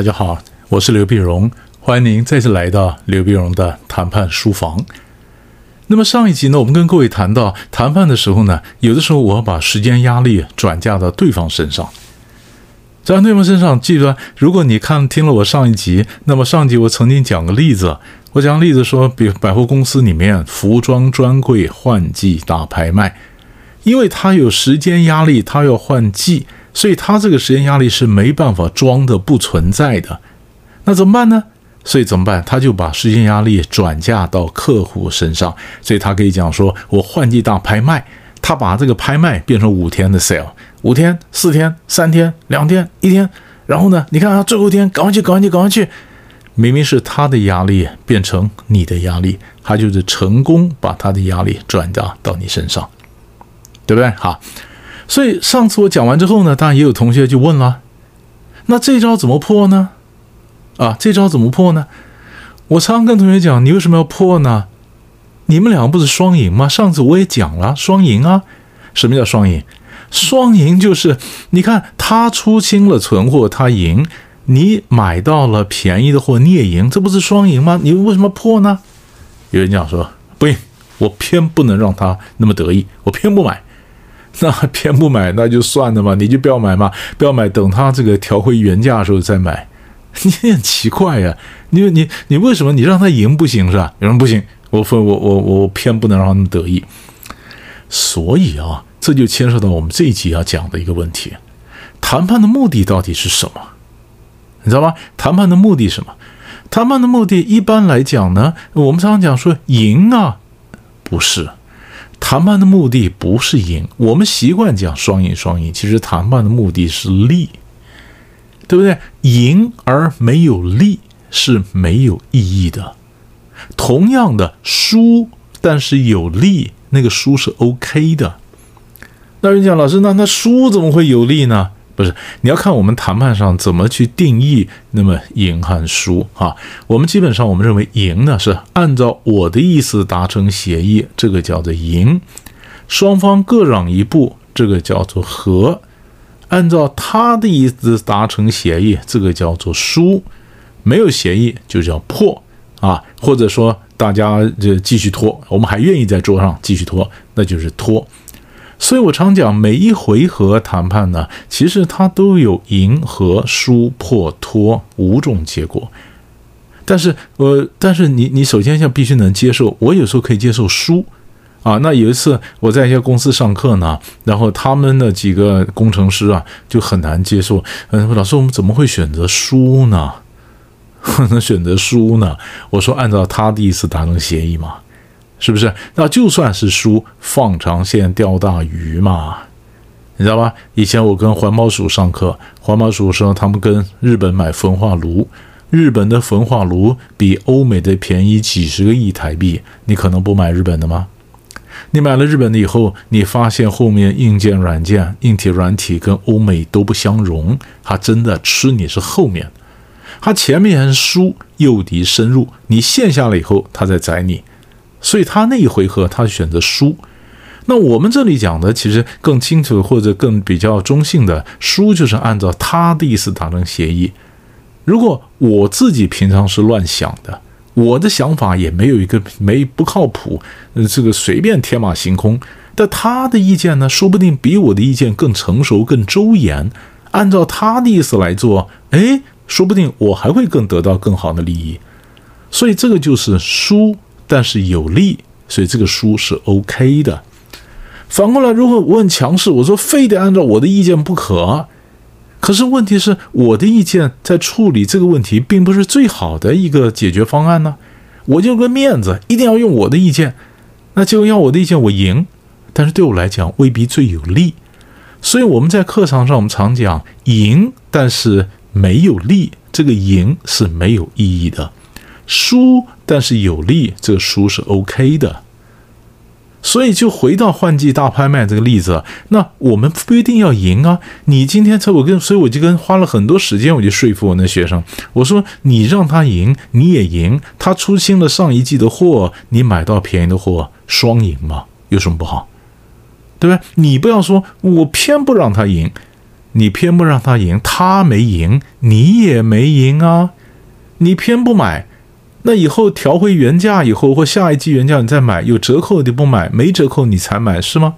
大家好，我是刘碧荣，欢迎您再次来到刘碧荣的谈判书房。那么上一集呢，我们跟各位谈到谈判的时候呢，有的时候我要把时间压力转嫁到对方身上，在对方身上。记得，如果你看听了我上一集，那么上集我曾经讲个例子，我讲例子说，比百货公司里面服装专柜换季大拍卖，因为他有时间压力，他要换季。所以他这个时间压力是没办法装的不存在的，那怎么办呢？所以怎么办？他就把时间压力转嫁到客户身上，所以他可以讲说：“我换季大拍卖，他把这个拍卖变成五天的 sale，五天、四天、三天、两天、一天，然后呢，你看啊，最后一天赶快去，赶快去，赶快去，明明是他的压力变成你的压力，他就是成功把他的压力转嫁到你身上，对不对？好。”所以上次我讲完之后呢，当然也有同学就问了：那这招怎么破呢？啊，这招怎么破呢？我常常跟同学讲：你为什么要破呢？你们两个不是双赢吗？上次我也讲了，双赢啊。什么叫双赢？双赢就是你看他出清了存货，他赢；你买到了便宜的货，你也赢，这不是双赢吗？你为什么破呢？有人讲说不行，我偏不能让他那么得意，我偏不买。那偏不买，那就算了嘛，你就不要买嘛，不要买，等它这个调回原价的时候再买。你很奇怪呀，你你你为什么你让他赢不行是吧？有人不行，我我我我我偏不能让他们得意。所以啊，这就牵涉到我们这一集要讲的一个问题：谈判的目的到底是什么？你知道吗？谈判的目的什么？谈判的目的一般来讲呢，我们常常讲说赢啊，不是。谈判的目的不是赢，我们习惯讲双赢双赢，其实谈判的目的是利，对不对？赢而没有利是没有意义的。同样的，输但是有利，那个输是 OK 的。那人讲老师，那那输怎么会有利呢？不是，你要看我们谈判上怎么去定义那么赢和输啊？我们基本上我们认为赢呢是按照我的意思达成协议，这个叫做赢；双方各让一步，这个叫做和；按照他的意思达成协议，这个叫做输；没有协议就叫破啊，或者说大家就继续拖，我们还愿意在桌上继续拖，那就是拖。所以我常讲，每一回合谈判呢，其实它都有赢和输、破、脱五种结果。但是，呃，但是你你首先要必须能接受，我有时候可以接受输啊。那有一次我在一家公司上课呢，然后他们的几个工程师啊就很难接受，嗯，老师，我们怎么会选择输呢？能选择输呢？我说，按照他的意思达成协议嘛。是不是？那就算是输，放长线钓大鱼嘛，你知道吧？以前我跟环保署上课，环保署说他们跟日本买焚化炉，日本的焚化炉比欧美的便宜几十个亿台币，你可能不买日本的吗？你买了日本的以后，你发现后面硬件、软件、硬体、软体跟欧美都不相容，他真的吃你是后面，他前面输诱敌深入，你陷下了以后，他再宰你。所以他那一回合，他选择输。那我们这里讲的，其实更清楚或者更比较中性的，输就是按照他的意思达成协议。如果我自己平常是乱想的，我的想法也没有一个没不靠谱，这个随便天马行空。但他的意见呢，说不定比我的意见更成熟、更周延。按照他的意思来做，哎，说不定我还会更得到更好的利益。所以这个就是输。但是有利，所以这个输是 OK 的。反过来，如果我很强势，我说非得按照我的意见不可，可是问题是我的意见在处理这个问题并不是最好的一个解决方案呢。我就个面子，一定要用我的意见，那就要我的意见我赢，但是对我来讲未必最有利。所以我们在课堂上我们常讲赢，但是没有利，这个赢是没有意义的。输，但是有利，这个输是 OK 的。所以就回到换季大拍卖这个例子，那我们不一定要赢啊。你今天才我跟，所以我就跟花了很多时间，我就说服我那学生，我说你让他赢，你也赢。他出清了上一季的货，你买到便宜的货，双赢嘛，有什么不好？对不对？你不要说我偏不让他赢，你偏不让他赢，他没赢，你也没赢啊！你偏不买，那以后调回原价以后，或下一季原价你再买，有折扣你不买，没折扣你才买是吗？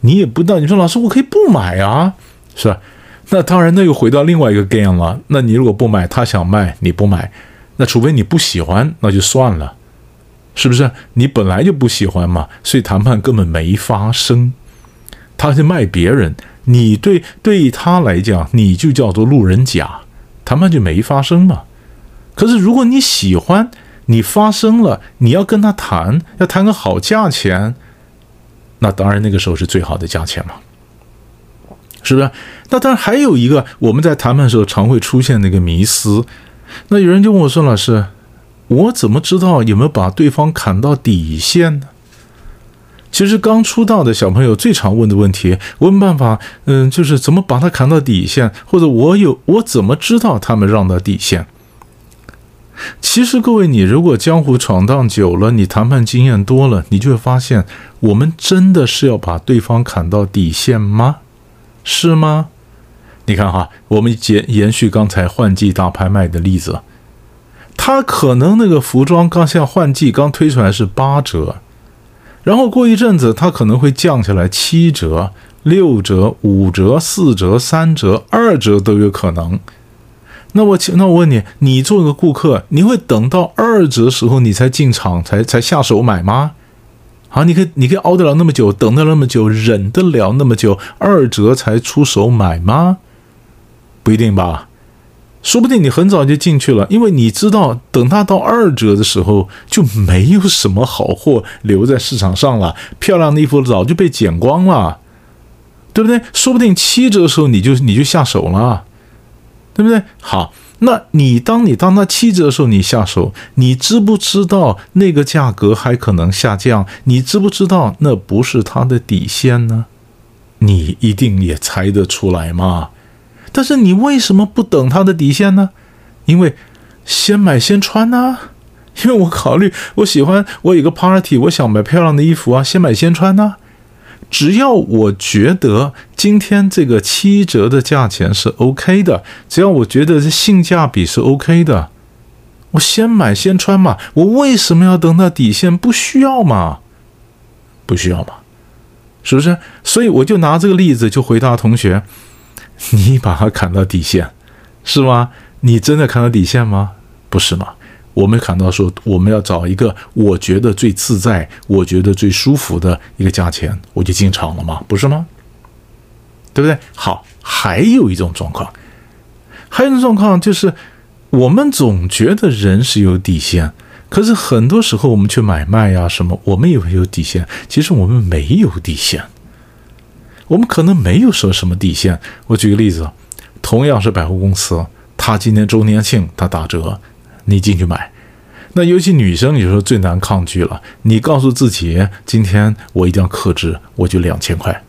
你也不知道，你说老师我可以不买啊，是吧？那当然，那又回到另外一个 game 了。那你如果不买，他想卖你不买，那除非你不喜欢，那就算了，是不是？你本来就不喜欢嘛，所以谈判根本没发生。他是卖别人。你对对他来讲，你就叫做路人甲，谈判就没发生嘛。可是如果你喜欢，你发生了，你要跟他谈，要谈个好价钱，那当然那个时候是最好的价钱嘛，是不是？那当然还有一个，我们在谈判的时候常会出现那个迷思，那有人就问我说：“老师，我怎么知道有没有把对方砍到底线呢？”其实刚出道的小朋友最常问的问题，问办法，嗯，就是怎么把他砍到底线，或者我有我怎么知道他们让到底线？其实各位，你如果江湖闯荡久了，你谈判经验多了，你就会发现，我们真的是要把对方砍到底线吗？是吗？你看哈，我们延延续刚才换季大拍卖的例子，他可能那个服装刚像换季刚推出来是八折。然后过一阵子，它可能会降下来七折、六折、五折、四折、三折、二折都有可能。那我那我问你，你做个顾客，你会等到二折时候你才进场才才下手买吗？好，你可以你可以熬得了那么久，等得了那么久，忍得了那么久，二折才出手买吗？不一定吧。说不定你很早就进去了，因为你知道，等它到二折的时候，就没有什么好货留在市场上了，漂亮的衣服早就被剪光了，对不对？说不定七折的时候你就你就下手了，对不对？好，那你当你当它七折的时候你下手，你知不知道那个价格还可能下降？你知不知道那不是它的底线呢？你一定也猜得出来嘛。但是你为什么不等他的底线呢？因为先买先穿呐。因为我考虑，我喜欢我有个 party，我想买漂亮的衣服啊，先买先穿呐。只要我觉得今天这个七折的价钱是 OK 的，只要我觉得这性价比是 OK 的，我先买先穿嘛。我为什么要等到底线？不需要嘛？不需要嘛？是不是？所以我就拿这个例子就回答同学。你把它砍到底线，是吗？你真的砍到底线吗？不是吗？我们看到说，我们要找一个我觉得最自在、我觉得最舒服的一个价钱，我就进场了吗？不是吗？对不对？好，还有一种状况，还有一种状况就是，我们总觉得人是有底线，可是很多时候我们去买卖呀什么，我们以为有底线，其实我们没有底线。我们可能没有说什么底线。我举个例子，同样是百货公司，它今天周年庆，它打折，你进去买。那尤其女生有时候最难抗拒了。你告诉自己，今天我一定要克制，我就两千块。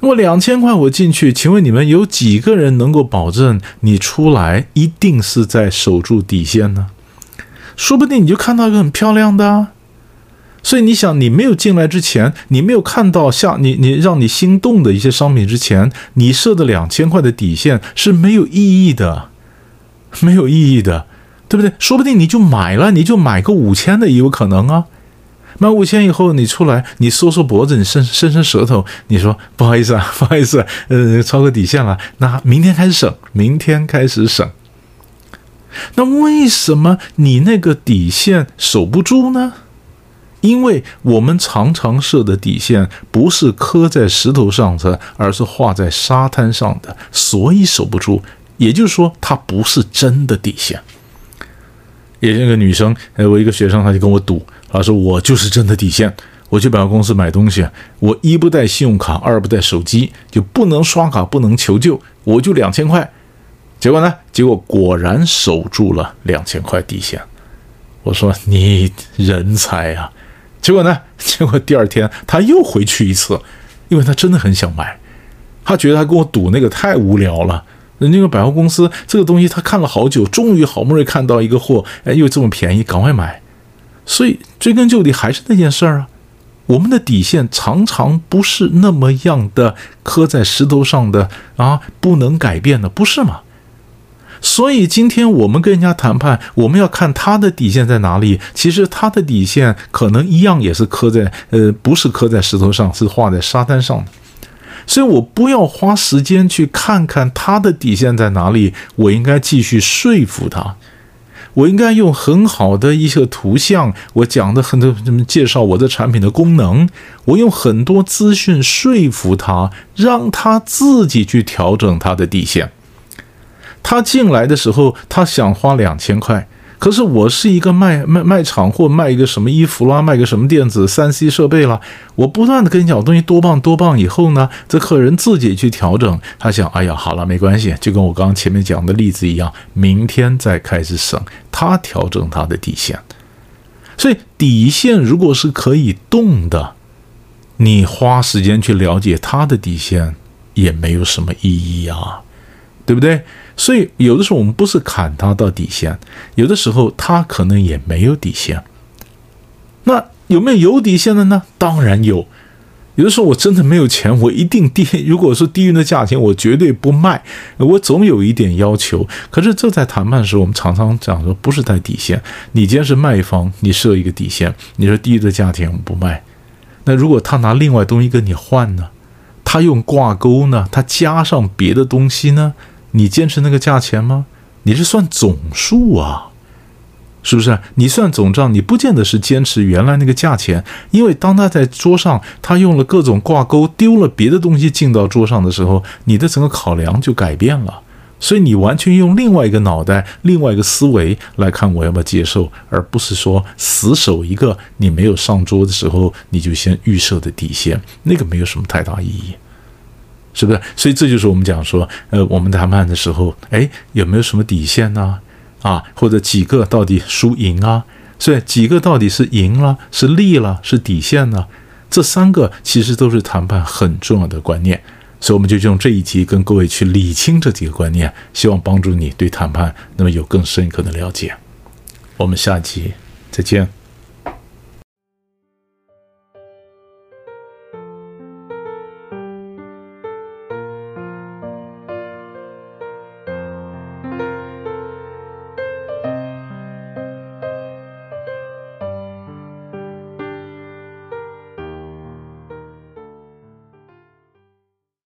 我两千块我进去，请问你们有几个人能够保证你出来一定是在守住底线呢？说不定你就看到一个很漂亮的。所以你想，你没有进来之前，你没有看到像你你让你心动的一些商品之前，你设的两千块的底线是没有意义的，没有意义的，对不对？说不定你就买了，你就买个五千的也有可能啊。买五千以后，你出来，你缩缩脖子，你伸伸伸舌头，你说不好意思啊，不好意思，呃，超过底线了，那明天开始省，明天开始省。那为什么你那个底线守不住呢？因为我们常常设的底线不是刻在石头上的，而是画在沙滩上的，所以守不住。也就是说，它不是真的底线。也那个女生，哎，我一个学生，他就跟我赌，他说我就是真的底线。我去百货公司买东西，我一不带信用卡，二不带手机，就不能刷卡，不能求救，我就两千块。结果呢？结果果然守住了两千块底线。我说你人才啊！结果呢？结果第二天他又回去一次，因为他真的很想买，他觉得他跟我赌那个太无聊了。人那个百货公司这个东西他看了好久，终于好不容易看到一个货，哎，又这么便宜，赶快买。所以追根究底还是那件事儿啊，我们的底线常常不是那么样的刻在石头上的啊，不能改变的，不是吗？所以今天我们跟人家谈判，我们要看他的底线在哪里。其实他的底线可能一样也是刻在呃，不是刻在石头上，是画在沙滩上的。所以我不要花时间去看看他的底线在哪里，我应该继续说服他。我应该用很好的一些图像，我讲的很多，介绍我的产品的功能，我用很多资讯说服他，让他自己去调整他的底线。他进来的时候，他想花两千块，可是我是一个卖卖卖场或卖一个什么衣服啦，卖个什么电子三 C 设备啦，我不断的跟你讲东西多棒多棒，以后呢，这客人自己去调整。他想，哎呀，好了，没关系，就跟我刚刚前面讲的例子一样，明天再开始省，他调整他的底线。所以底线如果是可以动的，你花时间去了解他的底线也没有什么意义啊，对不对？所以，有的时候我们不是砍他到底线，有的时候他可能也没有底线。那有没有有底线的呢？当然有。有的时候我真的没有钱，我一定低。如果说低于的价钱，我绝对不卖。我总有一点要求。可是这在谈判的时候，我们常常讲说，不是在底线。你既然是卖方，你设一个底线，你说低于的价钱我们不卖。那如果他拿另外东西跟你换呢？他用挂钩呢？他加上别的东西呢？你坚持那个价钱吗？你是算总数啊，是不是？你算总账，你不见得是坚持原来那个价钱，因为当他在桌上，他用了各种挂钩，丢了别的东西进到桌上的时候，你的整个考量就改变了。所以你完全用另外一个脑袋、另外一个思维来看我要不要接受，而不是说死守一个你没有上桌的时候你就先预设的底线，那个没有什么太大意义。是不是？所以这就是我们讲说，呃，我们谈判的时候，哎，有没有什么底线呢？啊，或者几个到底输赢啊？所以几个到底是赢了，是利了，是底线呢？这三个其实都是谈判很重要的观念。所以我们就用这一集跟各位去理清这几个观念，希望帮助你对谈判那么有更深刻的了解。我们下集再见。